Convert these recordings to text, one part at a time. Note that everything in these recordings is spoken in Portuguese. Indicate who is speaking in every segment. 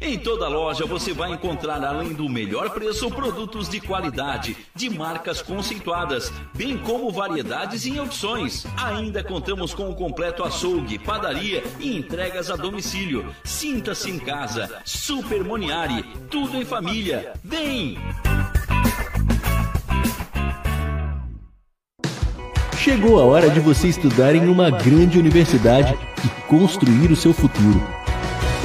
Speaker 1: Em toda loja você vai encontrar, além do melhor preço, produtos de qualidade, de marcas conceituadas, bem como variedades e opções. Ainda contamos com o completo açougue, padaria e entregas a domicílio. Sinta-se em casa. Super Moniari, tudo em família. Vem!
Speaker 2: Chegou a hora de você estudar em uma grande universidade e construir o seu futuro.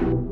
Speaker 3: Boa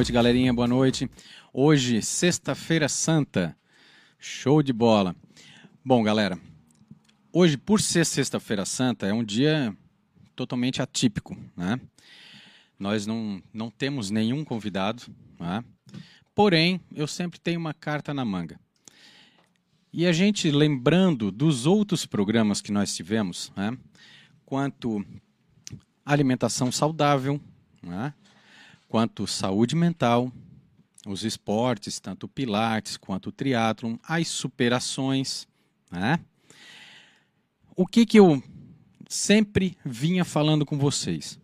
Speaker 3: noite, galerinha. Boa noite. Hoje, sexta-feira santa. Show de bola. Bom, galera, hoje, por ser sexta-feira santa, é um dia totalmente atípico, né? Nós não, não temos nenhum convidado, né? porém, eu sempre tenho uma carta na manga. E a gente, lembrando dos outros programas que nós tivemos, né? quanto alimentação saudável, né? Quanto saúde mental, os esportes, tanto o pilates quanto o triatlon, as superações, né? O que que eu sempre vinha falando com vocês?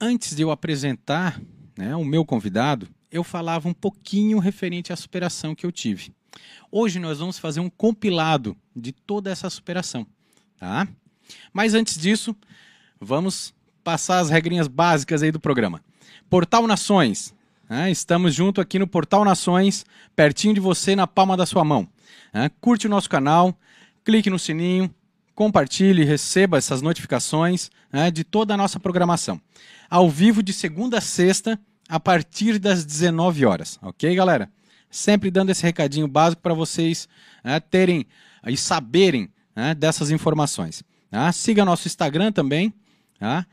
Speaker 3: Antes de eu apresentar né, o meu convidado, eu falava um pouquinho referente à superação que eu tive. Hoje nós vamos fazer um compilado de toda essa superação, tá? Mas antes disso, vamos passar as regrinhas básicas aí do programa. Portal Nações. Né? Estamos junto aqui no Portal Nações, pertinho de você, na palma da sua mão. Né? Curte o nosso canal, clique no sininho, compartilhe, receba essas notificações né, de toda a nossa programação. Ao vivo de segunda a sexta, a partir das 19 horas. Ok, galera? Sempre dando esse recadinho básico para vocês né, terem e saberem né, dessas informações. Tá? Siga nosso Instagram também. Tá?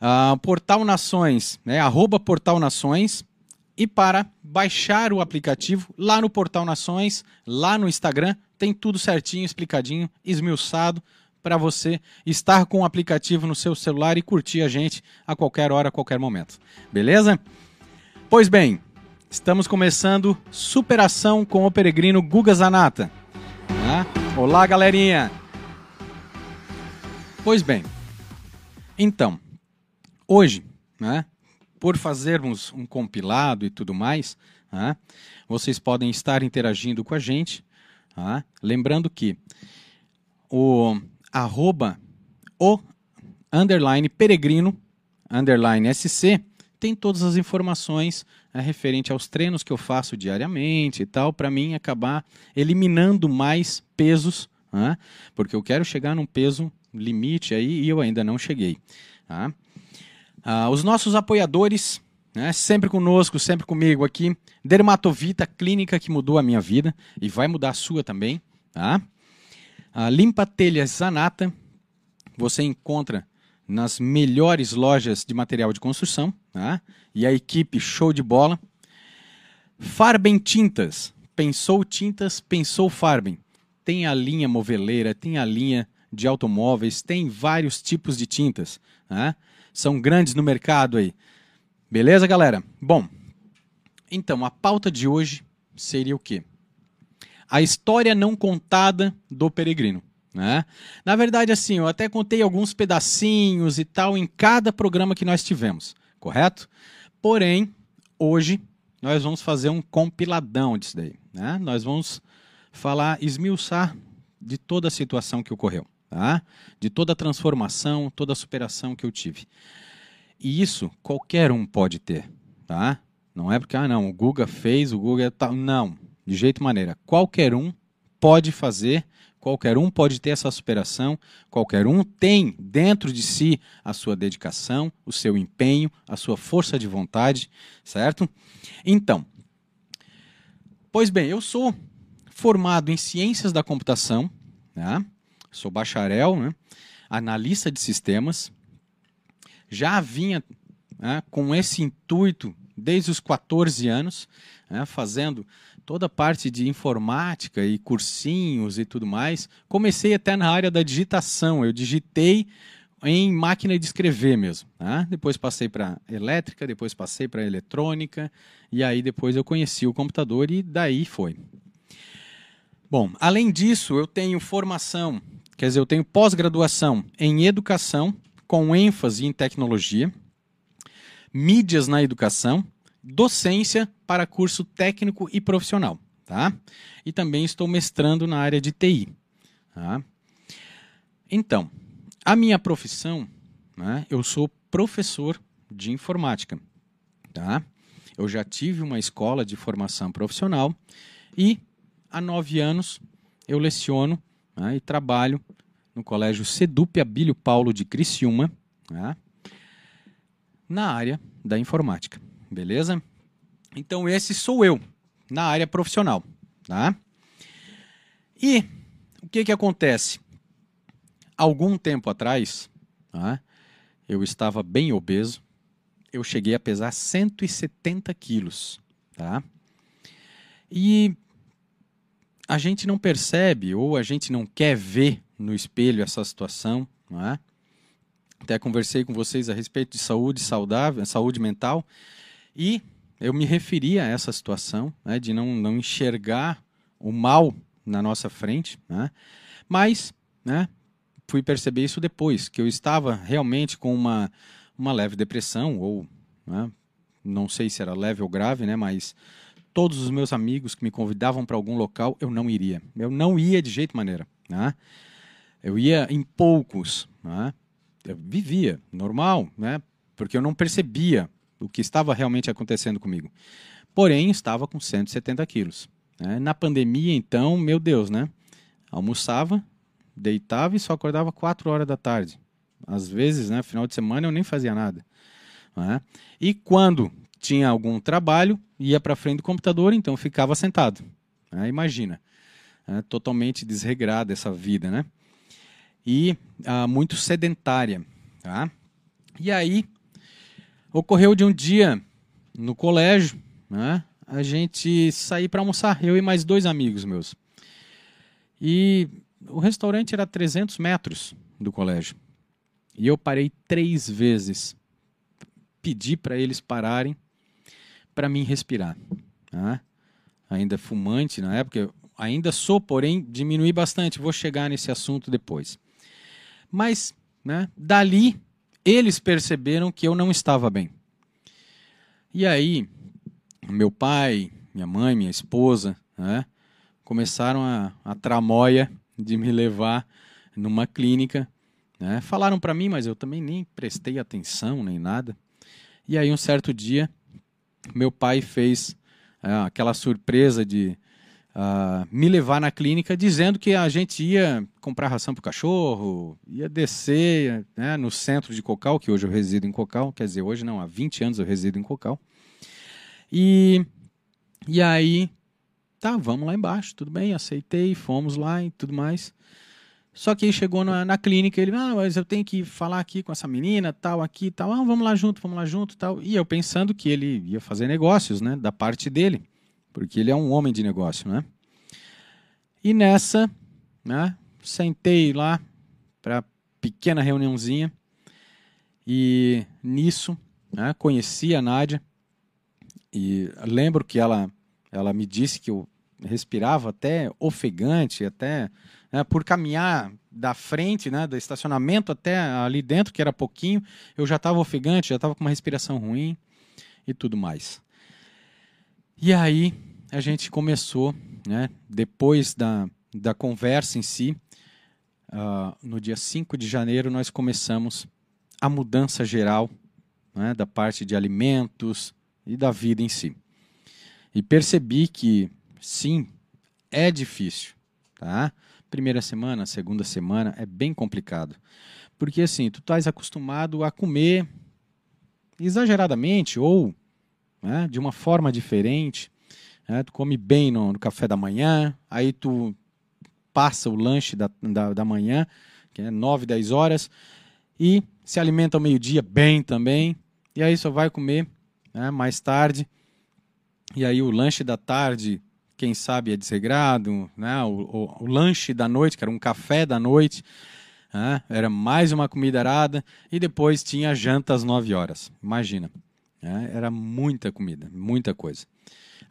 Speaker 3: Uh, Portal Nações, né, arroba Portal Nações, e para baixar o aplicativo lá no Portal Nações, lá no Instagram, tem tudo certinho, explicadinho, esmiuçado, para você estar com o aplicativo no seu celular e curtir a gente a qualquer hora, a qualquer momento. Beleza? Pois bem, estamos começando Superação com o Peregrino Guga Zanata. Né? Olá, galerinha! Pois bem, então, Hoje, né, por fazermos um compilado e tudo mais, né, vocês podem estar interagindo com a gente. Tá? Lembrando que o arroba o underline peregrino underline sc tem todas as informações né, referente aos treinos que eu faço diariamente e tal, para mim acabar eliminando mais pesos, né, porque eu quero chegar num peso limite aí e eu ainda não cheguei. Tá? Uh, os nossos apoiadores, né, sempre conosco, sempre comigo aqui. Dermatovita, clínica que mudou a minha vida e vai mudar a sua também. Tá? Uh, Limpa Telhas Zanata, você encontra nas melhores lojas de material de construção. Tá? E a equipe show de bola. Farben Tintas, pensou tintas, pensou Farben. Tem a linha moveleira, tem a linha de automóveis, tem vários tipos de tintas. Né? São grandes no mercado aí. Beleza, galera? Bom, então a pauta de hoje seria o quê? A história não contada do peregrino. Né? Na verdade, assim, eu até contei alguns pedacinhos e tal em cada programa que nós tivemos, correto? Porém, hoje nós vamos fazer um compiladão disso daí. Né? Nós vamos falar, esmiuçar de toda a situação que ocorreu, tá? de toda a transformação, toda a superação que eu tive. E isso qualquer um pode ter. Tá? Não é porque, ah, não, o Guga fez, o Guga tal. Não, de jeito maneira. Qualquer um pode fazer Qualquer um pode ter essa superação, qualquer um tem dentro de si a sua dedicação, o seu empenho, a sua força de vontade, certo? Então, pois bem, eu sou formado em ciências da computação, né? Sou bacharel, né? analista de sistemas, já vinha né, com esse intuito desde os 14 anos, né, fazendo toda a parte de informática e cursinhos e tudo mais. Comecei até na área da digitação, eu digitei em máquina de escrever mesmo. Né? Depois passei para elétrica, depois passei para eletrônica, e aí depois eu conheci o computador e daí foi. Bom, além disso, eu tenho formação, quer dizer, eu tenho pós-graduação em educação, com ênfase em tecnologia, mídias na educação docência para curso técnico e profissional. Tá? E também estou mestrando na área de TI. Tá? Então, a minha profissão, né, eu sou professor de informática. Tá? Eu já tive uma escola de formação profissional e há nove anos eu leciono né, e trabalho no Colégio Sedup Abílio Paulo de Criciúma, tá? na área da informática. Beleza? Então esse sou eu na área profissional, tá? E o que que acontece? Algum tempo atrás, tá? eu estava bem obeso, eu cheguei a pesar 170 quilos, tá? E a gente não percebe ou a gente não quer ver no espelho essa situação, não é? Até conversei com vocês a respeito de saúde saudável, saúde mental, e eu me referi a essa situação, né, de não, não enxergar o mal na nossa frente, né, mas né, fui perceber isso depois, que eu estava realmente com uma, uma leve depressão, ou né, não sei se era leve ou grave, né, mas todos os meus amigos que me convidavam para algum local, eu não iria. Eu não ia de jeito maneira. Né? Eu ia em poucos. Né? Eu vivia normal, né? porque eu não percebia o que estava realmente acontecendo comigo. Porém, estava com 170 quilos. Né? Na pandemia, então, meu Deus, né? Almoçava, deitava e só acordava 4 horas da tarde. Às vezes, né, final de semana, eu nem fazia nada. Né? E quando tinha algum trabalho, ia para frente do computador, então ficava sentado. Né? Imagina, né? totalmente desregrada essa vida, né? E ah, muito sedentária, tá? E aí Ocorreu de um dia no colégio, né? A gente sair para almoçar, eu e mais dois amigos meus. E o restaurante era 300 metros do colégio. E eu parei três vezes. Pedi para eles pararem para mim respirar. Né? Ainda fumante na época, ainda sou, porém diminui bastante. Vou chegar nesse assunto depois. Mas, né, dali eles perceberam que eu não estava bem. E aí, meu pai, minha mãe, minha esposa, né, começaram a, a tramóia de me levar numa clínica. Né? Falaram para mim, mas eu também nem prestei atenção nem nada. E aí, um certo dia, meu pai fez é, aquela surpresa de uh, me levar na clínica dizendo que a gente ia comprar ração para o cachorro, ia descer né, no centro de Cocal, que hoje eu resido em Cocal, quer dizer, hoje não, há 20 anos eu resido em Cocal. E, e aí, tá, vamos lá embaixo, tudo bem, aceitei, fomos lá e tudo mais. Só que aí chegou na, na clínica, ele, ah, mas eu tenho que falar aqui com essa menina, tal, aqui, tal, ah, vamos lá junto, vamos lá junto, tal. E eu pensando que ele ia fazer negócios, né, da parte dele porque ele é um homem de negócio, né? E nessa, né, sentei lá para pequena reuniãozinha e nisso, né, conheci a Nádia e lembro que ela ela me disse que eu respirava até ofegante, até né, por caminhar da frente, né, do estacionamento até ali dentro, que era pouquinho, eu já estava ofegante, já estava com uma respiração ruim e tudo mais. E aí a gente começou, né, depois da, da conversa em si, uh, no dia 5 de janeiro, nós começamos a mudança geral né, da parte de alimentos e da vida em si. E percebi que, sim, é difícil, tá? Primeira semana, segunda semana, é bem complicado. Porque assim, tu estás acostumado a comer exageradamente ou né, de uma forma diferente. Né, tu come bem no, no, café da manhã, aí tu passa o lanche da, da, da manhã, que é 9, 10 horas, e se alimenta ao meio-dia bem também, e aí só vai comer né, mais tarde. E aí o lanche da tarde quem sabe é desregrado, né? O, o, o, lanche da noite, que era um café da noite, né? era mais uma comida arada, e depois tinha janta às 9 horas. Imagina, né? era muita comida, muita coisa.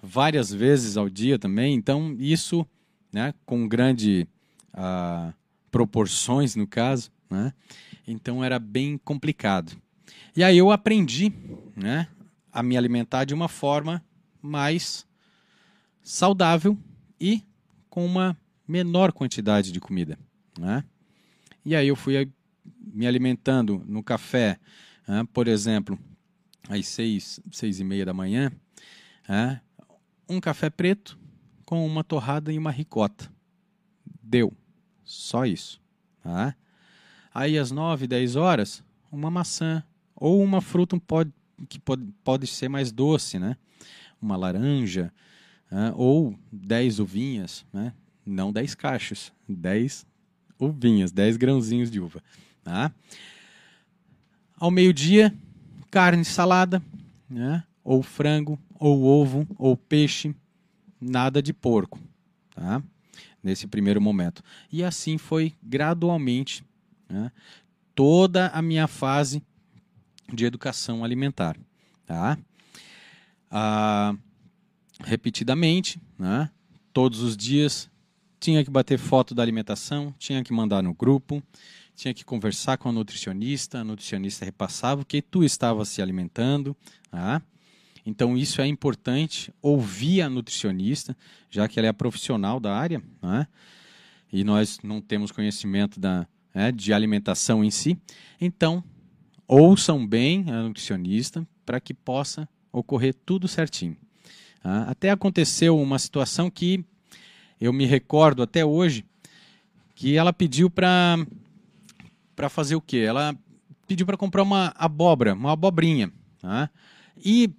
Speaker 3: Várias vezes ao dia também, então isso né, com grande uh, proporções no caso, né? então era bem complicado. E aí eu aprendi né, a me alimentar de uma forma mais saudável e com uma menor quantidade de comida. Né? E aí eu fui me alimentando no café, né? por exemplo, às seis, seis e meia da manhã, né? um café preto com uma torrada e uma ricota. Deu. Só isso. Tá? Aí às nove, dez horas, uma maçã ou uma fruta pode, que pode, pode ser mais doce, né? Uma laranja, ou 10 uvinhas, né? não 10 cachos, 10 uvinhas, 10 grãozinhos de uva. Tá? Ao meio-dia, carne salada, né? ou frango, ou ovo, ou peixe, nada de porco. Tá? Nesse primeiro momento. E assim foi gradualmente né? toda a minha fase de educação alimentar. Tá? Ah, repetidamente, né? todos os dias. Tinha que bater foto da alimentação, tinha que mandar no grupo, tinha que conversar com a nutricionista, a nutricionista repassava o que tu estava se alimentando. Tá? Então isso é importante, ouvir a nutricionista, já que ela é a profissional da área, né? e nós não temos conhecimento da, né, de alimentação em si. Então, ouçam bem a nutricionista para que possa ocorrer tudo certinho. Tá? Até aconteceu uma situação que eu me recordo até hoje, que ela pediu para para fazer o quê? Ela pediu para comprar uma abóbora, uma abobrinha. Tá? E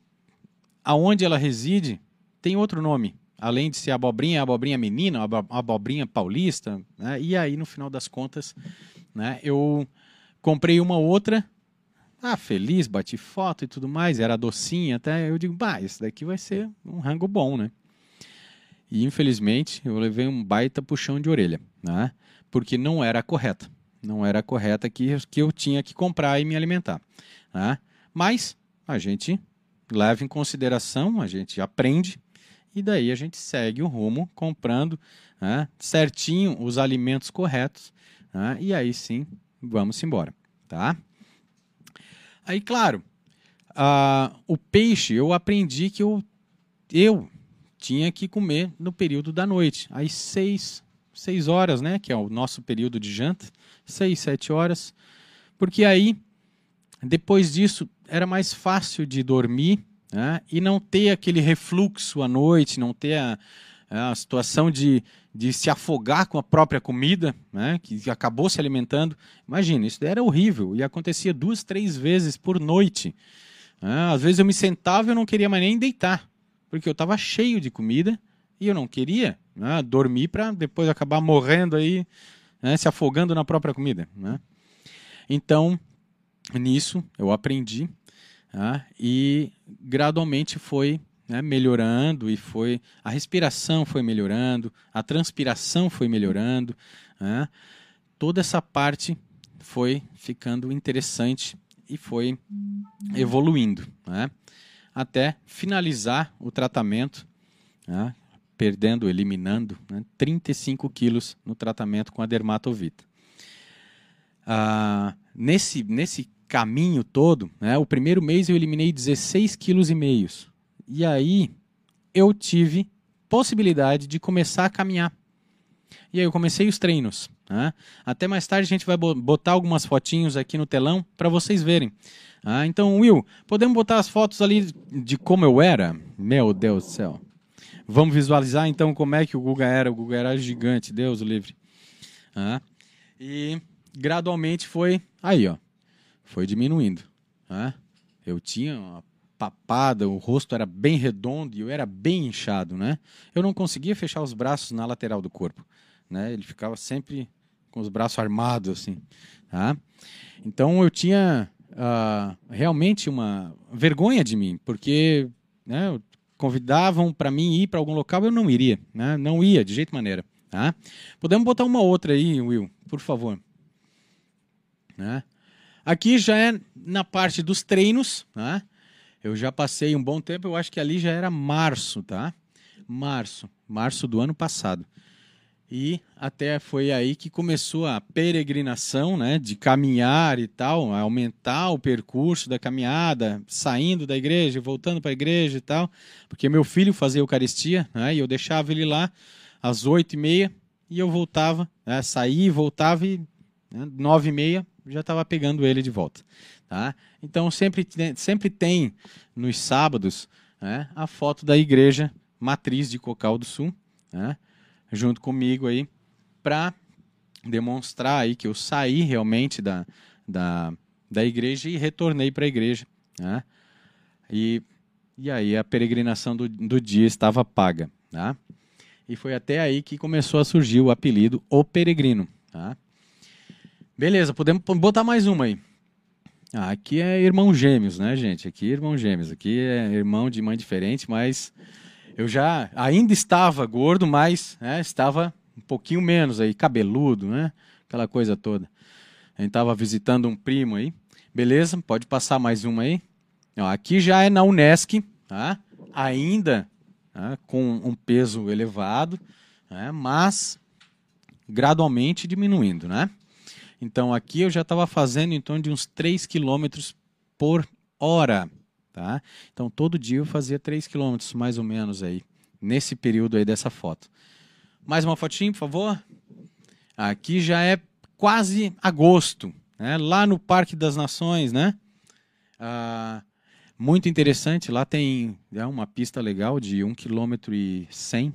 Speaker 3: aonde ela reside tem outro nome. Além de ser abobrinha, abobrinha menina, abobrinha paulista. Né? E aí, no final das contas, né, eu comprei uma outra ah, feliz, bati foto e tudo mais, era docinha até. Eu digo, bah, esse daqui vai ser um rango bom, né? E infelizmente eu levei um baita puxão de orelha, né? Porque não era a correta. Não era a correta que, que eu tinha que comprar e me alimentar. Né? Mas a gente leva em consideração, a gente aprende e daí a gente segue o rumo comprando né, certinho os alimentos corretos né, e aí sim vamos embora, tá? Aí, claro, uh, o peixe eu aprendi que eu, eu tinha que comer no período da noite, às seis, seis horas, né? Que é o nosso período de janta, seis, sete horas. Porque aí, depois disso, era mais fácil de dormir né? e não ter aquele refluxo à noite, não ter a, a situação de de se afogar com a própria comida, né, que acabou se alimentando. Imagina, isso era horrível e acontecia duas, três vezes por noite. Né? Às vezes eu me sentava e eu não queria mais nem deitar, porque eu estava cheio de comida e eu não queria né, dormir para depois acabar morrendo aí, né, se afogando na própria comida. Né? Então, nisso eu aprendi né, e gradualmente foi né, melhorando e foi a respiração foi melhorando, a transpiração foi melhorando, né, toda essa parte foi ficando interessante e foi evoluindo, né, até finalizar o tratamento, né, perdendo, eliminando né, 35 quilos no tratamento com a dermatovita. Ah, nesse, nesse caminho todo, né, o primeiro mês eu eliminei 16 quilos e meios. E aí eu tive possibilidade de começar a caminhar. E aí eu comecei os treinos. Né? Até mais tarde a gente vai botar algumas fotinhos aqui no telão para vocês verem. Ah, então, Will, podemos botar as fotos ali de como eu era? Meu Deus do céu. Vamos visualizar então como é que o Guga era. O Guga era gigante, Deus livre. Ah, e gradualmente foi aí, ó foi diminuindo. Né? Eu tinha uma papada, o rosto era bem redondo e eu era bem inchado. Né? Eu não conseguia fechar os braços na lateral do corpo. Né? Ele ficava sempre com os braços armados assim. Tá? Então eu tinha uh, realmente uma vergonha de mim, porque né, convidavam para mim ir para algum local, eu não iria, né? não ia de jeito maneira. Tá? Podemos botar uma outra aí, Will, por favor. Né? Aqui já é na parte dos treinos, tá? Eu já passei um bom tempo, eu acho que ali já era março, tá? Março, março do ano passado. E até foi aí que começou a peregrinação, né, de caminhar e tal, aumentar o percurso da caminhada, saindo da igreja, voltando para a igreja e tal, porque meu filho fazia Eucaristia, né, e eu deixava ele lá às oito e meia e eu voltava, né, saía voltava e né, nove e meia já estava pegando ele de volta. Tá? Então sempre, sempre tem nos sábados né, a foto da igreja matriz de Cocal do Sul, né, junto comigo aí, para demonstrar aí que eu saí realmente da, da, da igreja e retornei para a igreja. Né? E, e aí a peregrinação do, do dia estava paga. Tá? E foi até aí que começou a surgir o apelido O Peregrino. Tá? Beleza, podemos botar mais uma aí. Ah, aqui é irmão gêmeos, né, gente? Aqui é irmão gêmeos. Aqui é irmão de mãe diferente, mas eu já ainda estava gordo, mas né, estava um pouquinho menos aí, cabeludo, né? Aquela coisa toda. A gente estava visitando um primo aí. Beleza, pode passar mais uma aí. Ó, aqui já é na Unesc, tá? Ainda tá? com um peso elevado, né? mas gradualmente diminuindo, né? Então aqui eu já estava fazendo em torno de uns 3 km por hora. Tá? Então todo dia eu fazia 3 km mais ou menos aí, nesse período aí dessa foto. Mais uma fotinha, por favor. Aqui já é quase agosto, né? lá no Parque das Nações, né? Ah, muito interessante, lá tem é uma pista legal de 1 km e 100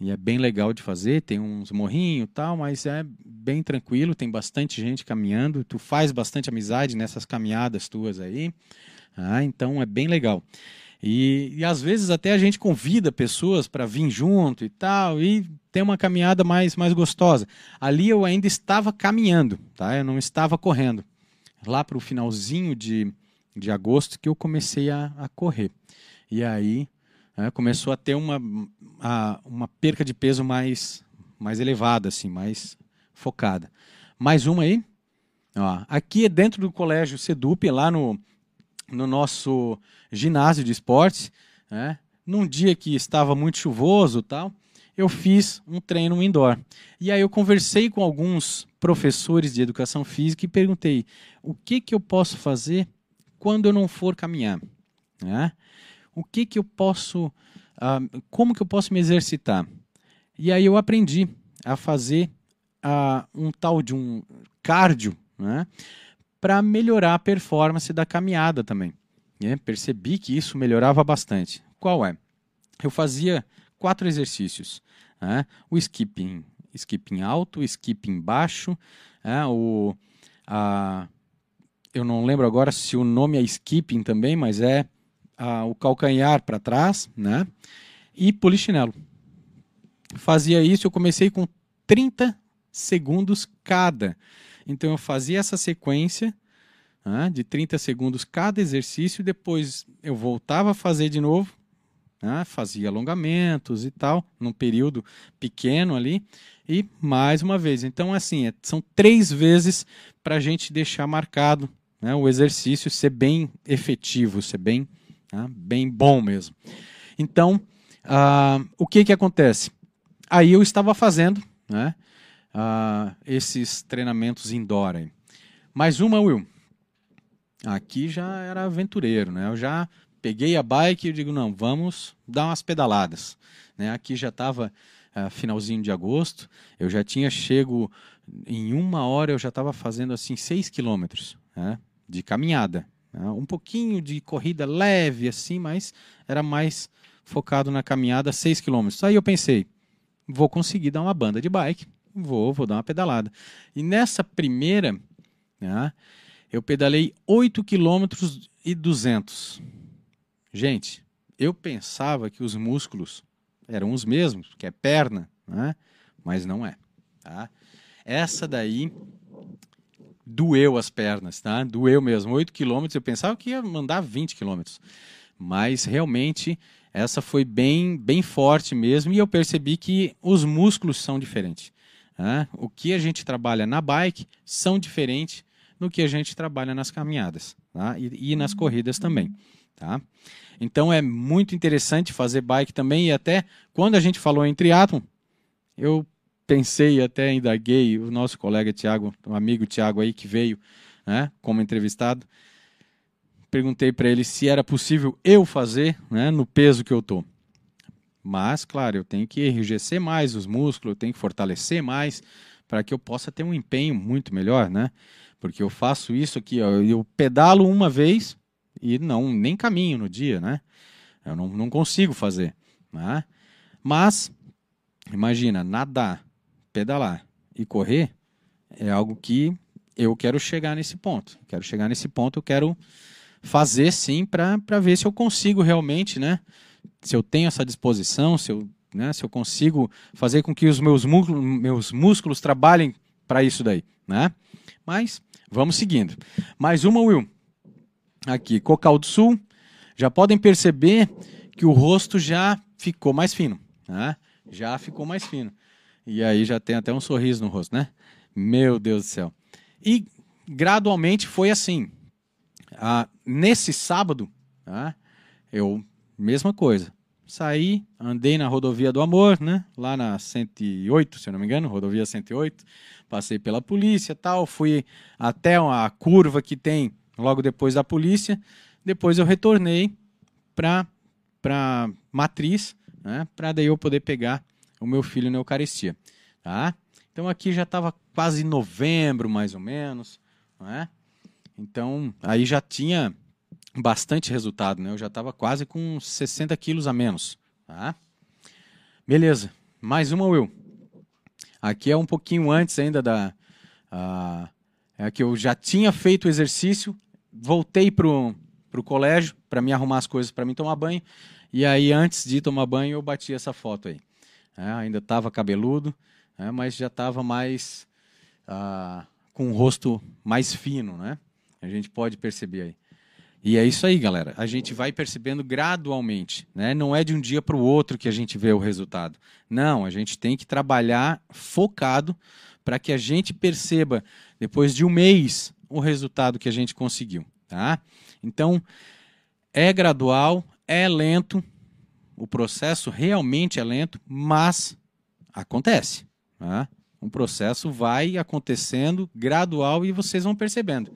Speaker 3: e é bem legal de fazer, tem uns morrinhos tal, mas é bem tranquilo, tem bastante gente caminhando, tu faz bastante amizade nessas caminhadas tuas aí, ah, então é bem legal. E, e às vezes até a gente convida pessoas para vir junto e tal, e tem uma caminhada mais, mais gostosa. Ali eu ainda estava caminhando, tá? eu não estava correndo. Lá para o finalzinho de, de agosto que eu comecei a, a correr. E aí né, começou a ter uma, a, uma perca de peso mais, mais elevada, assim, mais focada. Mais uma aí. Ó, aqui é dentro do colégio Sedup, lá no, no nosso ginásio de esportes, né, num dia que estava muito chuvoso tal, eu fiz um treino indoor. E aí eu conversei com alguns professores de educação física e perguntei o que, que eu posso fazer quando eu não for caminhar. Né? o que que eu posso, uh, como que eu posso me exercitar? E aí eu aprendi a fazer uh, um tal de um cardio, né, para melhorar a performance da caminhada também. É, percebi que isso melhorava bastante. Qual é? Eu fazia quatro exercícios: né, o skipping, skipping alto, skipping baixo, né, o a, eu não lembro agora se o nome é skipping também, mas é a, o calcanhar para trás, né? E polichinelo. Fazia isso, eu comecei com 30 segundos cada. Então eu fazia essa sequência né, de 30 segundos cada exercício, depois eu voltava a fazer de novo, né? fazia alongamentos e tal, num período pequeno ali. E mais uma vez, então assim, é, são três vezes para a gente deixar marcado né, o exercício ser bem efetivo, ser bem, né, bem bom mesmo. Então, uh, o que, que acontece? Aí eu estava fazendo né, uh, esses treinamentos indoor. Aí. Mais uma, Will. Aqui já era aventureiro, né? Eu já peguei a bike e digo, não, vamos dar umas pedaladas. Né? Aqui já estava uh, ah, finalzinho de agosto, eu já tinha chego, em uma hora eu já estava fazendo assim 6 quilômetros né? de caminhada. Né? Um pouquinho de corrida leve assim, mas era mais focado na caminhada 6 quilômetros. Aí eu pensei, vou conseguir dar uma banda de bike, vou, vou dar uma pedalada. E nessa primeira, né, eu pedalei 8 quilômetros e 200 Gente, eu pensava que os músculos eram os mesmos, que é perna, né? mas não é. Tá? Essa daí doeu as pernas, tá? Doeu mesmo. 8 quilômetros, eu pensava que ia mandar 20 quilômetros. Mas realmente essa foi bem, bem forte mesmo e eu percebi que os músculos são diferentes. Tá? O que a gente trabalha na bike são diferentes do que a gente trabalha nas caminhadas tá? e, e nas corridas também. Tá? Então é muito interessante fazer bike também. E até quando a gente falou em triatlon, eu pensei até indaguei o nosso colega Tiago, um amigo Tiago aí que veio né, como entrevistado. Perguntei para ele se era possível eu fazer né, no peso que eu tô. Mas, claro, eu tenho que enrijecer mais os músculos, eu tenho que fortalecer mais para que eu possa ter um empenho muito melhor, né? Porque eu faço isso aqui, ó, eu pedalo uma vez, e não nem caminho no dia, né? Eu não, não consigo fazer, né? Mas imagina nadar, pedalar e correr é algo que eu quero chegar nesse ponto. Quero chegar nesse ponto, eu quero fazer sim para ver se eu consigo realmente, né? Se eu tenho essa disposição, se eu, né, se eu consigo fazer com que os meus músculos, meus músculos trabalhem para isso daí, né? Mas vamos seguindo. Mais uma, Will aqui, Cocal do Sul, já podem perceber que o rosto já ficou mais fino, né? Já ficou mais fino. E aí já tem até um sorriso no rosto, né? Meu Deus do céu. E gradualmente foi assim. Ah, nesse sábado, tá? eu, mesma coisa. Saí, andei na rodovia do amor, né? Lá na 108, se eu não me engano, rodovia 108. Passei pela polícia tal, fui até a curva que tem logo depois da polícia. Depois eu retornei para matriz, né, para daí eu poder pegar o meu filho na Eucaristia, tá? Então aqui já estava quase novembro, mais ou menos, né? Então aí já tinha bastante resultado, né? Eu já estava quase com 60 quilos a menos, tá? Beleza, mais uma Will. Aqui é um pouquinho antes ainda da, uh, é que eu já tinha feito o exercício voltei pro, pro colégio para me arrumar as coisas para mim tomar banho. E aí, antes de tomar banho, eu bati essa foto aí. É, ainda estava cabeludo, é, mas já estava mais. Ah, com o rosto mais fino, né? A gente pode perceber aí. E é isso aí, galera. A gente vai percebendo gradualmente, né? Não é de um dia para o outro que a gente vê o resultado. Não, a gente tem que trabalhar focado para que a gente perceba depois de um mês o resultado que a gente conseguiu. Tá? Então, é gradual, é lento, o processo realmente é lento, mas acontece. Tá? O processo vai acontecendo gradual e vocês vão percebendo.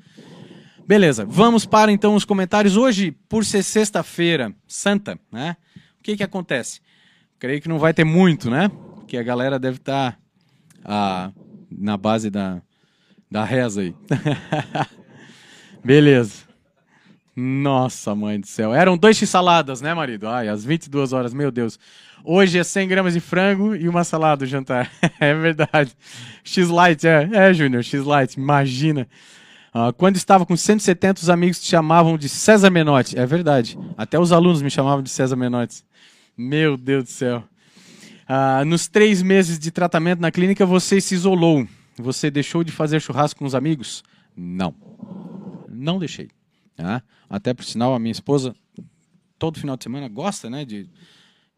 Speaker 3: Beleza, vamos para então os comentários. Hoje, por ser sexta-feira santa, né? O que, que acontece? Creio que não vai ter muito, né? Porque a galera deve estar tá, ah, na base da, da reza aí. Beleza. Nossa, mãe do céu. Eram dois x-saladas, né, marido? Ai, às 22 horas, meu Deus. Hoje é 100 gramas de frango e uma salada o jantar. é verdade. X-Light, é. É, Júnior, X-Light, imagina. Uh, quando estava com 170, os amigos te chamavam de César Menotti. É verdade. Até os alunos me chamavam de César Menotti. Meu Deus do céu. Uh, nos três meses de tratamento na clínica, você se isolou. Você deixou de fazer churrasco com os amigos? Não. Não deixei. Tá? Até por sinal, a minha esposa, todo final de semana, gosta né, de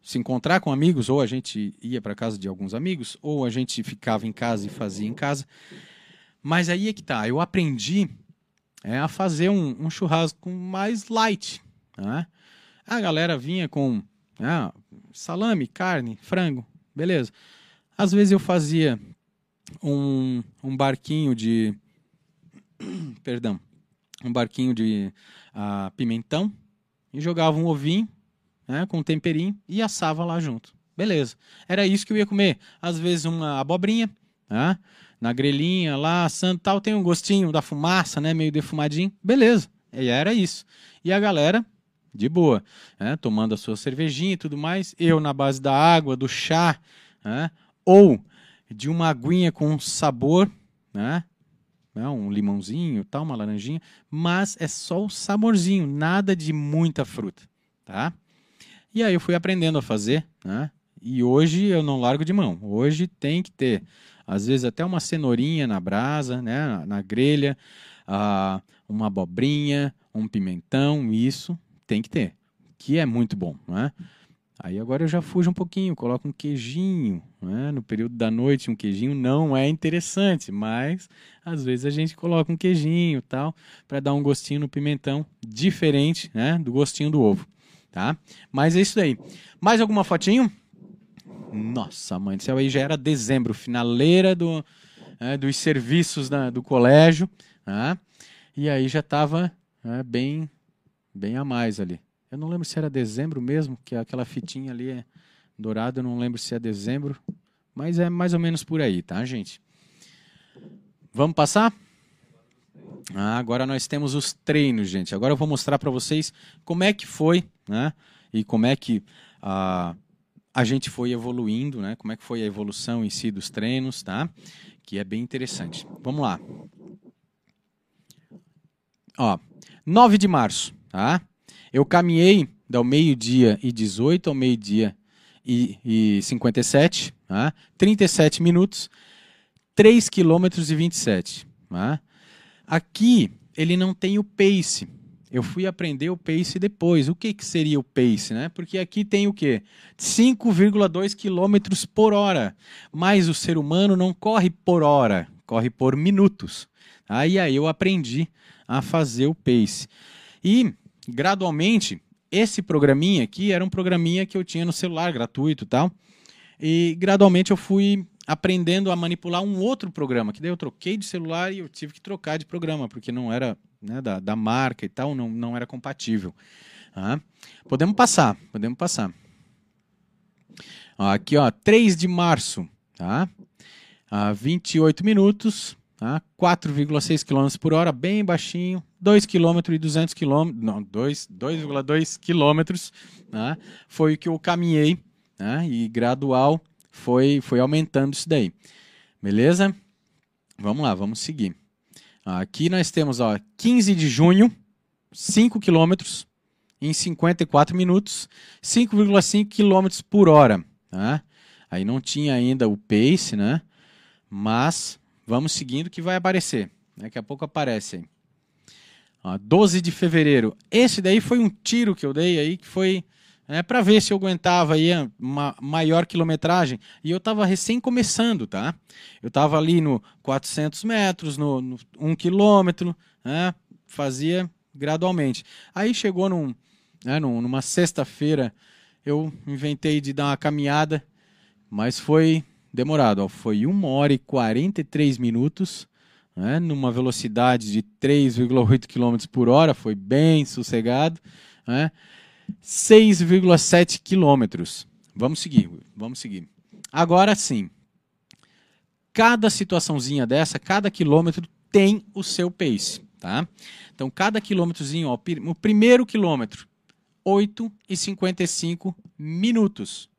Speaker 3: se encontrar com amigos, ou a gente ia para casa de alguns amigos, ou a gente ficava em casa e fazia em casa. Mas aí é que tá, eu aprendi é, a fazer um, um churrasco mais light. Né? A galera vinha com ah, salame, carne, frango, beleza. Às vezes eu fazia um, um barquinho de. Perdão. Um barquinho de uh, pimentão e jogava um ovinho né, com um temperinho e assava lá junto. Beleza. Era isso que eu ia comer. Às vezes uma abobrinha, né, na grelhinha lá, assando tal, tem um gostinho da fumaça, né, meio defumadinho. Beleza. E era isso. E a galera, de boa, né, tomando a sua cervejinha e tudo mais. Eu na base da água, do chá, né, ou de uma aguinha com sabor, né, né, um limãozinho, tal, uma laranjinha, mas é só o saborzinho, nada de muita fruta, tá? E aí eu fui aprendendo a fazer, né? E hoje eu não largo de mão. Hoje tem que ter, às vezes até uma cenourinha na brasa, né, na grelha, uh, uma abobrinha, um pimentão, isso tem que ter, que é muito bom, né? Aí agora eu já fujo um pouquinho, coloco um queijinho. Né? No período da noite, um queijinho não é interessante, mas às vezes a gente coloca um queijinho tal, para dar um gostinho no pimentão diferente né? do gostinho do ovo. Tá? Mas é isso aí. Mais alguma fotinho? Nossa, mãe do céu, aí já era dezembro, finaleira do, é, dos serviços da, do colégio. Né? E aí já estava é, bem, bem a mais ali. Eu não lembro se era dezembro mesmo, que aquela fitinha ali é dourada, eu não lembro se é dezembro, mas é mais ou menos por aí, tá, gente? Vamos passar? Ah, agora nós temos os treinos, gente. Agora eu vou mostrar para vocês como é que foi, né? E como é que a, a gente foi evoluindo, né? Como é que foi a evolução em si dos treinos, tá? Que é bem interessante. Vamos lá. Ó, 9 de março, tá? Eu caminhei do meio-dia e 18 ao meio-dia e, e 57, tá? 37 minutos, 3 km e 27. Tá? Aqui ele não tem o pace. Eu fui aprender o pace depois. O que, que seria o pace? Né? Porque aqui tem o quê? 5,2 km por hora. Mas o ser humano não corre por hora, corre por minutos. Aí aí eu aprendi a fazer o pace. E gradualmente, esse programinha aqui era um programinha que eu tinha no celular, gratuito e tal. E gradualmente eu fui aprendendo a manipular um outro programa, que daí eu troquei de celular e eu tive que trocar de programa, porque não era né, da, da marca e tal, não, não era compatível. Ah, podemos passar, podemos passar. Aqui, ó, 3 de março, tá? Ah, 28 minutos, tá? 4,6 km por hora, bem baixinho, 2 km e 200 km, não, 2,2 km, né? foi o que eu caminhei, né? e gradual foi, foi aumentando isso daí. Beleza? Vamos lá, vamos seguir. Aqui nós temos ó, 15 de junho, 5 km em 54 minutos, 5,5 km por hora. Tá? Aí não tinha ainda o pace, né? Mas vamos seguindo que vai aparecer. Daqui a pouco aparece aí. 12 de fevereiro. Esse daí foi um tiro que eu dei aí, que foi né, para ver se eu aguentava aí uma maior quilometragem. E eu estava recém começando, tá? Eu estava ali no 400 metros, no, no 1 quilômetro, né, fazia gradualmente. Aí chegou num, né, numa sexta-feira, eu inventei de dar uma caminhada, mas foi demorado. Ó, foi 1 hora e 43 minutos né, numa velocidade de 3,8 km por hora, foi bem sossegado. Né, 6,7 km. Vamos seguir, vamos seguir. Agora sim, cada situaçãozinha dessa, cada quilômetro tem o seu pace, tá? Então, cada quilômetrozinho, ó, o primeiro quilômetro, 8,55 minutos,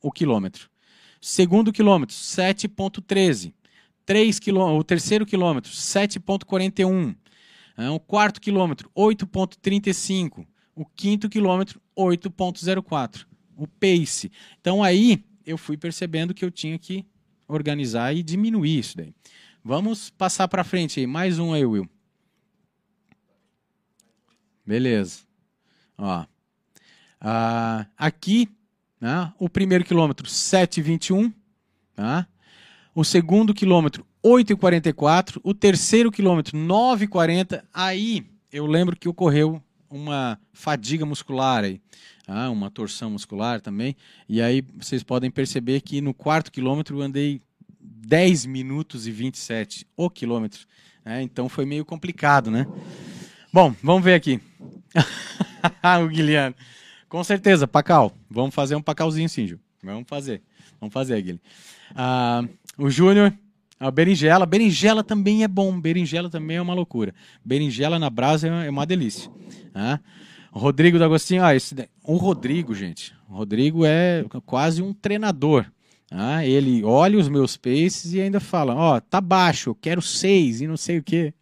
Speaker 3: o quilômetro. Segundo quilômetro, 7,13. 3 o terceiro quilômetro, 7,41. É, o quarto quilômetro, 8,35. O quinto quilômetro, 8,04. O pace. Então aí eu fui percebendo que eu tinha que organizar e diminuir isso daí. Vamos passar para frente aí. Mais um aí, Will. Beleza. Ó. Ah, aqui Né? O primeiro quilômetro, 7,21. Tá? O segundo quilômetro, 8,44. O terceiro quilômetro, 9,40. Aí eu lembro que ocorreu uma fadiga muscular aí, tá? uma torção muscular também. E aí vocês podem perceber que no quarto quilômetro eu andei 10 minutos e 27 o quilômetro. Né? Então foi meio complicado, né? Bom, vamos ver aqui. o Guilherme. Com certeza, Pacal. Vamos fazer um Pacalzinho sim, Ju. Vamos fazer. Vamos fazer, Guilherme. Ah, o Júnior, a berinjela. Berinjela também é bom. Berinjela também é uma loucura. Berinjela na brasa é uma delícia. O Rodrigo D'Agostinho. Ah, esse, o Rodrigo, gente. O Rodrigo é quase um treinador. Ah, ele olha os meus paces e ainda fala: Ó, oh, tá baixo, eu quero seis e não sei o quê.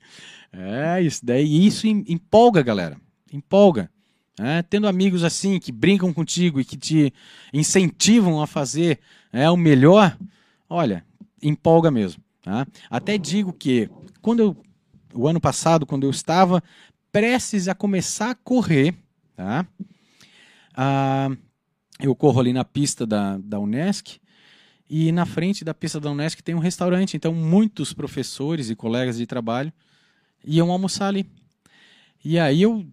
Speaker 3: É, isso daí, isso empolga, galera. Empolga. É, tendo amigos assim que brincam contigo e que te incentivam a fazer é, o melhor, olha, empolga mesmo. Tá? Até digo que quando eu, o ano passado, quando eu estava prestes a começar a correr, tá? Ah, eu corro ali na pista da, da Unesc e na frente da pista da Unesc tem um restaurante, então muitos professores e colegas de trabalho iam almoçar ali. E aí eu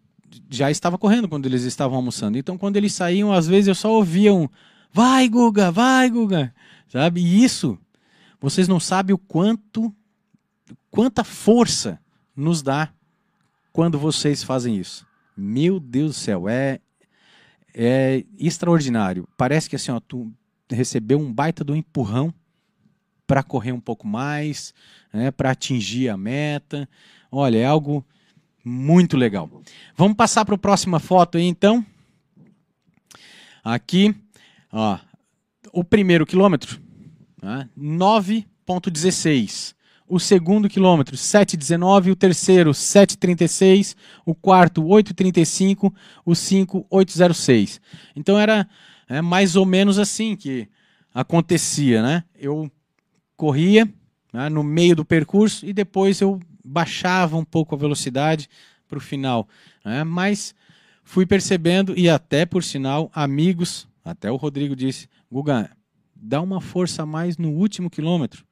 Speaker 3: já estava correndo quando eles estavam almoçando. Então, quando eles saíam, às vezes eu só ouvia um vai, Guga, vai, Guga. Sabe? E isso, vocês não sabem o quanto, quanta força nos dá quando vocês fazem isso. Meu Deus do céu, é, é extraordinário. Parece que assim, ó, tu recebeu um baita do empurrão para correr um pouco mais, né, para atingir a meta. Olha, é algo muito legal. Vamos passar para a próxima foto aí, então. Aqui, ó, o primeiro quilômetro, né, 9,16. O segundo quilômetro, 7,19. O terceiro, 7,36. O quarto, 8,35. O 5, 8,06. Então era é, mais ou menos assim que acontecia, né? Eu corria né, no meio do percurso e depois eu baixava um pouco a velocidade para o final. Né? Mas fui percebendo, e até por sinal, amigos, até o Rodrigo disse, Guga, dá uma força a mais no último quilômetro,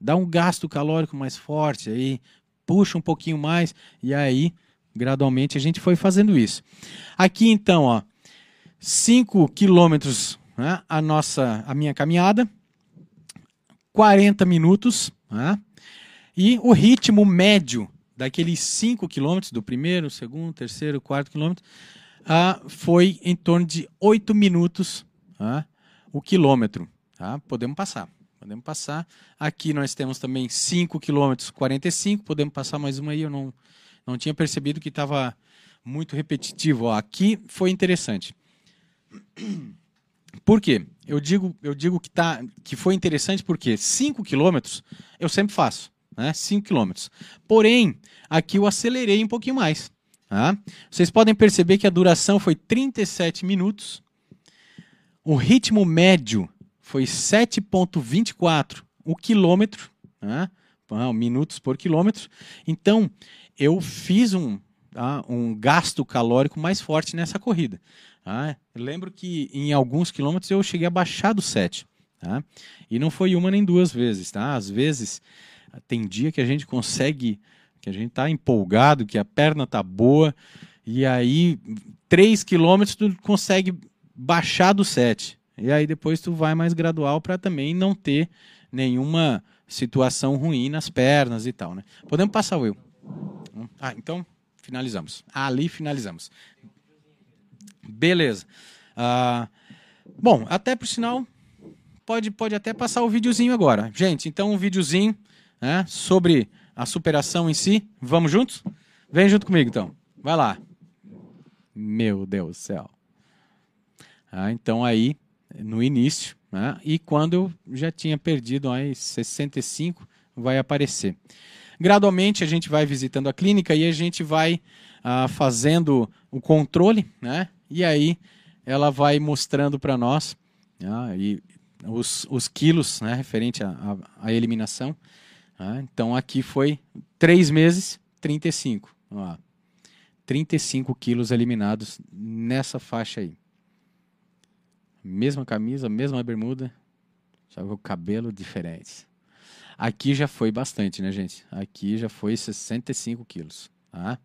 Speaker 3: dá um gasto calórico mais forte, aí puxa um pouquinho mais, e aí gradualmente a gente foi fazendo isso. Aqui então, ó, 5 quilômetros né, a nossa a minha caminhada, 40 minutos, né, e o ritmo médio daqueles 5 quilômetros, do primeiro, segundo, terceiro, quarto quilômetro, ah, foi em torno de 8 minutos ah, o quilômetro. Tá? Podemos passar. Podemos passar. Aqui nós temos também 5 quilômetros 45. Podemos passar mais uma aí. Eu não, não tinha percebido que estava muito repetitivo. Ó, aqui foi interessante. Por quê? Eu digo, eu digo que, tá, que foi interessante porque 5 quilômetros eu sempre faço né? 5 km. Porém, aqui eu acelerei um pouquinho mais. Tá? Vocês podem perceber que a duração foi 37 minutos. O ritmo médio foi 7,24 o quilômetro, né? minutos por quilômetro. Então, eu fiz um, tá? um gasto calórico mais forte nessa corrida. Tá? lembro que em alguns quilômetros eu cheguei a baixar do 7. Tá? E não foi uma nem duas vezes. Tá? Às vezes tem dia que a gente consegue, que a gente está empolgado, que a perna tá boa, e aí 3 quilômetros tu consegue baixar do 7. E aí depois tu vai mais gradual para também não ter nenhuma situação ruim nas pernas e tal, né? Podemos passar eu. Ah, então finalizamos. Ali finalizamos. Beleza. Ah, bom, até por sinal, pode, pode até passar o videozinho agora. Gente, então um videozinho né, sobre a superação em si. Vamos juntos? Vem junto comigo então. Vai lá. Meu Deus do céu. Ah, então aí, no início, né, e quando eu já tinha perdido aí 65, vai aparecer. Gradualmente a gente vai visitando a clínica e a gente vai ah, fazendo o controle, né? E aí ela vai mostrando para nós ah, e os, os quilos, né, referente à eliminação. Ah, então aqui foi 3 meses, 35. Ó, 35 quilos eliminados nessa faixa aí. Mesma camisa, mesma bermuda, que o cabelo diferente. Aqui já foi bastante, né, gente? Aqui já foi 65 quilos, tá?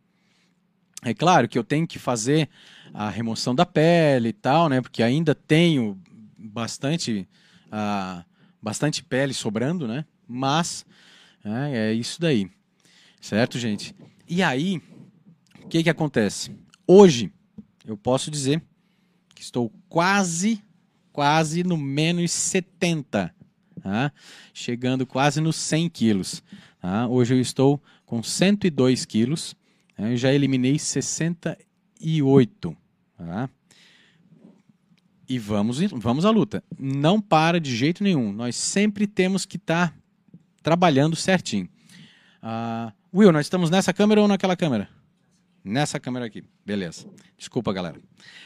Speaker 3: É claro que eu tenho que fazer a remoção da pele e tal, né? Porque ainda tenho bastante, uh, bastante pele sobrando, né? Mas é, é isso daí, certo, gente? E aí, o que que acontece? Hoje, eu posso dizer que estou quase, quase no menos 70, tá? chegando quase nos 100 quilos. Tá? Hoje eu estou com 102 quilos, né? já eliminei 68. Tá? E vamos, vamos à luta. Não para de jeito nenhum. Nós sempre temos que estar tá trabalhando certinho. Uh, Will, nós estamos nessa câmera ou naquela câmera? Nessa câmera aqui. Beleza. Desculpa, galera.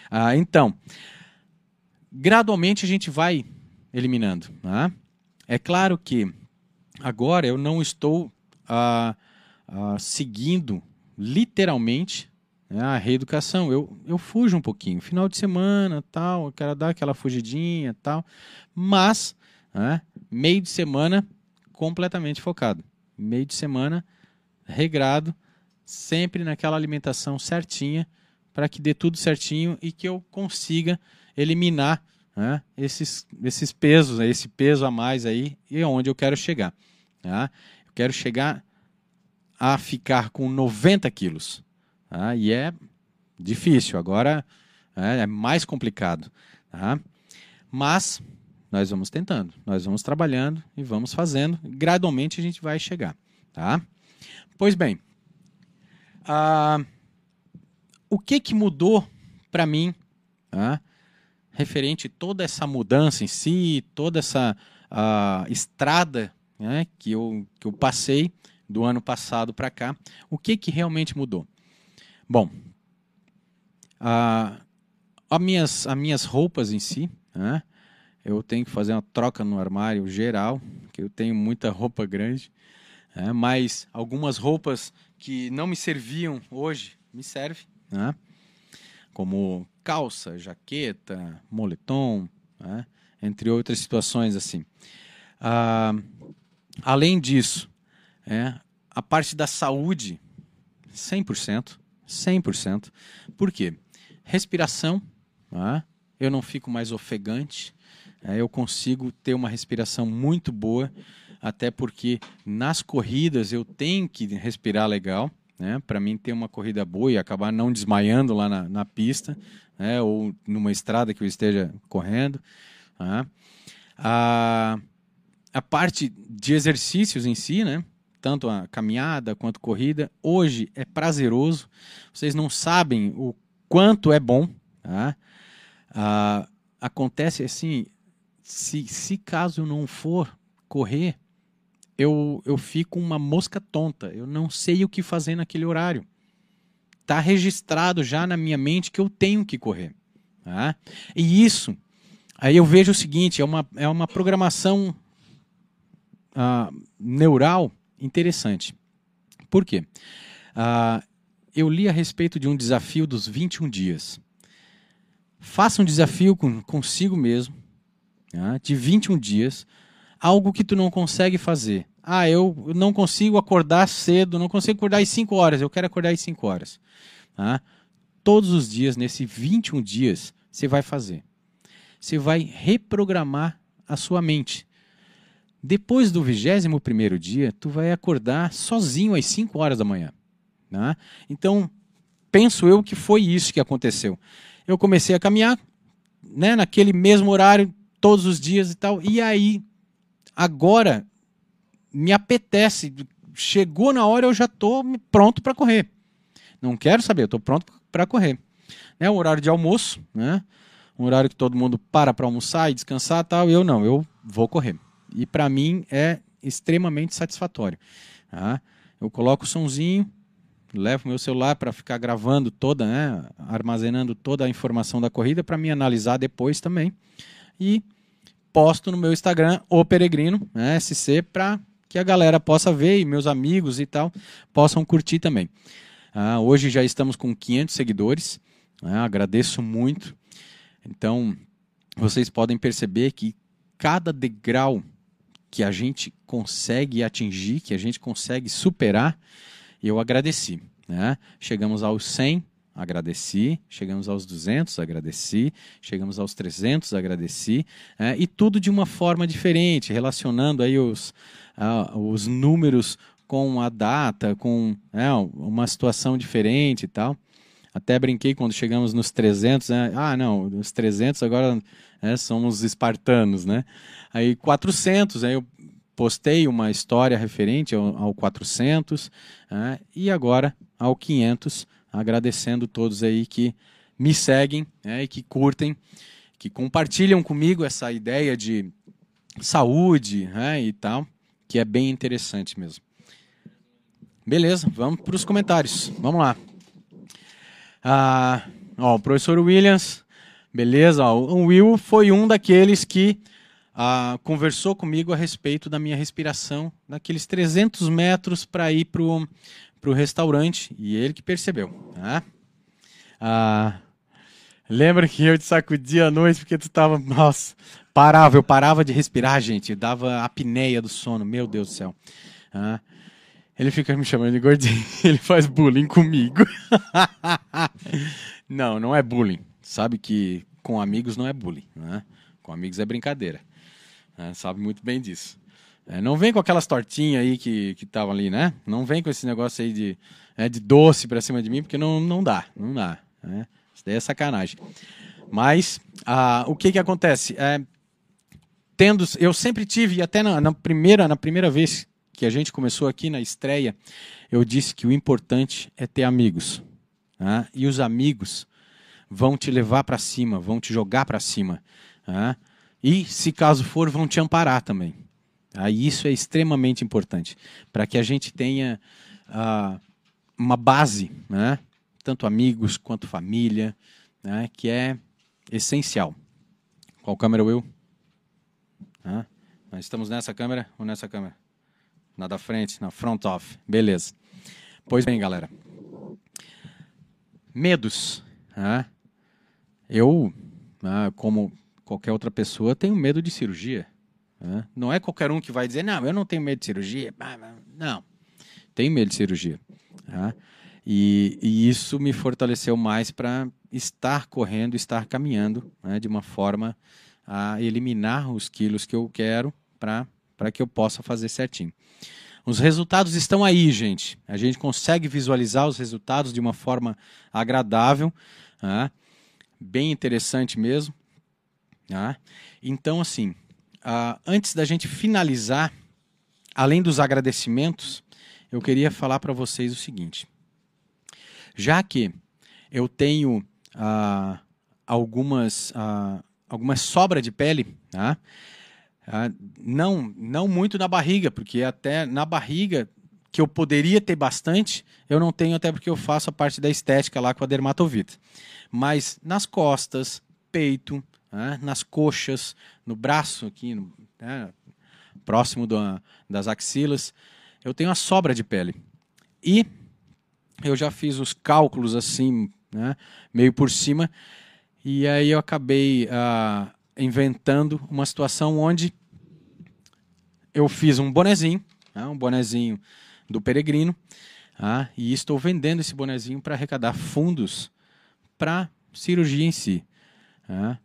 Speaker 3: Ah, então, gradualmente a gente vai eliminando. Né? É claro que agora eu não estou ah, ah, seguindo literalmente né, a reeducação. Eu, eu fujo um pouquinho. Final de semana, tal, eu quero dar aquela fugidinha, tal. Mas, né, meio de semana, completamente focado. Meio de semana, regrado, sempre naquela alimentação certinha, para que dê tudo certinho e que eu consiga eliminar né, esses, esses pesos, esse peso a mais aí, e onde eu quero chegar. Tá? Eu quero chegar a ficar com 90 quilos. Tá? E é difícil, agora é, é mais complicado. Tá? Mas nós vamos tentando, nós vamos trabalhando e vamos fazendo, gradualmente a gente vai chegar. Tá? Pois bem, ah, o que, que mudou para mim, ah, referente toda essa mudança em si, toda essa ah, estrada né, que, eu, que eu passei do ano passado para cá, o que, que realmente mudou? Bom, ah, as, minhas, as minhas roupas em si, né, eu tenho que fazer uma troca no armário geral, que eu tenho muita roupa grande, né, mas algumas roupas que não me serviam hoje, me serve, né? como calça, jaqueta, moletom, né? entre outras situações assim. Ah, além disso, é, a parte da saúde, 100%, 100%. Por quê? Respiração, né? eu não fico mais ofegante, é, eu consigo ter uma respiração muito boa, até porque nas corridas eu tenho que respirar legal, né? Para mim ter uma corrida boa e acabar não desmaiando lá na, na pista, né? Ou numa estrada que eu esteja correndo. Tá? A, a parte de exercícios em si, né? Tanto a caminhada quanto corrida, hoje é prazeroso. Vocês não sabem o quanto é bom. Tá? Acontece assim, se, se caso eu não for correr, eu, eu fico uma mosca tonta. Eu não sei o que fazer naquele horário. Está registrado já na minha mente que eu tenho que correr. Tá? E isso, aí eu vejo o seguinte: é uma, é uma programação uh, neural interessante. Por quê? Uh, eu li a respeito de um desafio dos 21 dias. Faça um desafio com, consigo mesmo, tá? de 21 dias algo que tu não consegue fazer. Ah, eu não consigo acordar cedo, não consigo acordar às 5 horas, eu quero acordar às 5 horas. Tá? Todos os dias, nesses 21 dias, você vai fazer. Você vai reprogramar a sua mente. Depois do 21 primeiro dia, tu vai acordar sozinho às 5 horas da manhã. Tá? Então, penso eu que foi isso que aconteceu. Eu comecei a caminhar, né, naquele mesmo horário, todos os dias e tal, e aí agora me apetece. Chegou na hora, eu já estou pronto para correr. Não quero saber, eu estou pronto para correr. É o horário de almoço, né? Um horário que todo mundo para para almoçar e descansar tal. Eu não, eu vou correr. E para mim é extremamente satisfatório. Tá? Eu coloco o sonzinho, levo meu celular para ficar gravando toda, né, armazenando toda a informação da corrida para me analisar depois também. E posto no meu Instagram, o Peregrino, né, SC, para que a galera possa ver e meus amigos e tal possam curtir também. Ah, hoje já estamos com 500 seguidores, né, agradeço muito. Então, vocês podem perceber que cada degrau que a gente consegue atingir, que a gente consegue superar, eu agradeci. Né? Chegamos aos 100, agradeci, chegamos aos 200, agradeci, chegamos aos 300, agradeci, é, e tudo de uma forma diferente, relacionando aí os, os números com a data, com é, uma situação diferente e tal. Até brinquei quando chegamos nos 300, né? ah, não, os 300 agora né, somos espartanos, né? Aí 400, aí eu postei uma história referente ao, ao 400 né? e agora ao 500, agradecendo todos aí que me seguem né? e que curtem, que compartilham comigo essa ideia de saúde né? e tal, que é bem interessante mesmo. Beleza, vamos para os comentários. Vamos lá. Ah, ó, o professor Williams, beleza. Ó, o Will foi um daqueles que ah, conversou comigo a respeito da minha respiração, daqueles 300 metros para ir para o restaurante, e ele que percebeu. Tá? Ah, lembra que eu te sacudi à noite porque tu estava. Nossa, parava, eu parava de respirar, gente, dava apneia do sono, meu Deus do céu. Ah, ele fica me chamando de gordinho. Ele faz bullying comigo. não, não é bullying. Sabe que com amigos não é bullying. Né? Com amigos é brincadeira. Né? Sabe muito bem disso. É, não vem com aquelas tortinhas aí que estavam ali, né? Não vem com esse negócio aí de, é, de doce pra cima de mim, porque não, não dá. Não dá. Né? Isso daí é sacanagem. Mas ah, o que que acontece? É, tendo, eu sempre tive, até na, na, primeira, na primeira vez que a gente começou aqui na estreia, eu disse que o importante é ter amigos. Né? E os amigos vão te levar para cima, vão te jogar para cima. Né? E, se caso for, vão te amparar também. Tá? E isso é extremamente importante para que a gente tenha uh, uma base, né? tanto amigos quanto família, né? que é essencial. Qual câmera, Will? Ah, nós estamos nessa câmera ou nessa câmera? Na da frente, na front off. Beleza. Pois bem, galera. Medos. Né? Eu, como qualquer outra pessoa, tenho medo de cirurgia. Não é qualquer um que vai dizer, não, eu não tenho medo de cirurgia. Não, tenho medo de cirurgia. Né? E, e, isso me fortaleceu mais para estar correndo, estar caminhando né, de uma forma a eliminar os quilos que eu quero para para que eu possa fazer certinho. Os resultados estão aí, gente. A gente consegue visualizar os resultados de uma forma agradável, né? bem interessante mesmo. Né? Então, assim, uh, antes da gente finalizar, além dos agradecimentos, eu queria falar para vocês o seguinte: já que eu tenho uh, algumas, uh, algumas sobra de pele, tá? Ah, não, não muito na barriga, porque até na barriga, que eu poderia ter bastante, eu não tenho, até porque eu faço a parte da estética lá com a dermatovita. Mas nas costas, peito, né, nas coxas, no braço aqui, no, né, próximo do, das axilas, eu tenho a sobra de pele. E eu já fiz os cálculos assim, né, meio por cima, e aí eu acabei. Uh, inventando uma situação onde eu fiz um bonezinho, né, um bonezinho do peregrino, tá, e estou vendendo esse bonezinho para arrecadar fundos para cirurgia em si. Tá,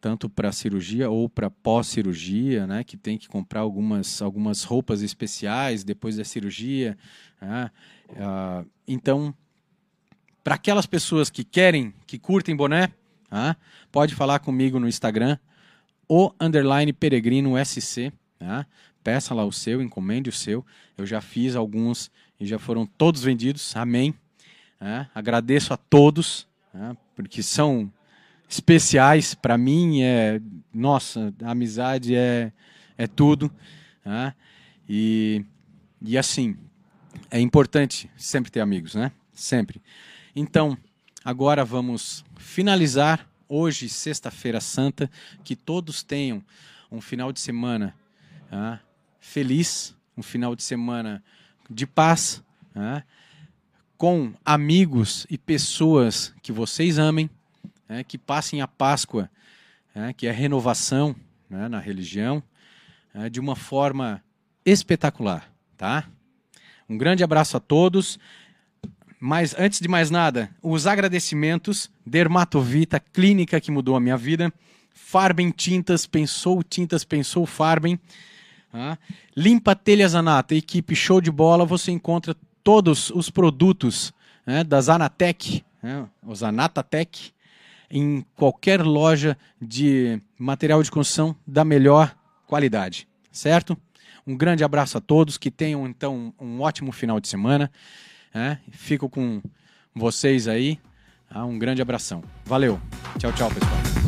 Speaker 3: tanto para cirurgia ou para pós-cirurgia, né, que tem que comprar algumas, algumas roupas especiais depois da cirurgia. Tá, uh, então, para aquelas pessoas que querem, que curtem boné, tá, pode falar comigo no Instagram, o underline peregrino SC. Tá? Peça lá o seu, encomende o seu. Eu já fiz alguns e já foram todos vendidos. Amém. Tá? Agradeço a todos, porque são especiais. Para mim, é nossa, a amizade é, é tudo. Tá? E, e assim, é importante sempre ter amigos, né? Sempre. Então, agora vamos finalizar hoje, sexta-feira santa, que todos tenham um final de semana ah, feliz, um final de semana de paz, ah, com amigos e pessoas que vocês amem, né, que passem a Páscoa né, que é renovação né, na religião, né, de uma forma espetacular, tá? Um grande abraço a todos. Mas antes de mais nada, os agradecimentos Dermatovita, clínica que mudou a minha vida. Farben Tintas, pensou tintas, pensou Farben. Ah, Limpa Telhas Anata, equipe show de bola. Você encontra todos os produtos né, da Zanatec, né, os Anatatec, em qualquer loja de material de construção da melhor qualidade, certo? Um grande abraço a todos, que tenham então um ótimo final de semana. Né? Fico com vocês aí. Tá? Um grande abração. Valeu. Tchau, tchau, pessoal.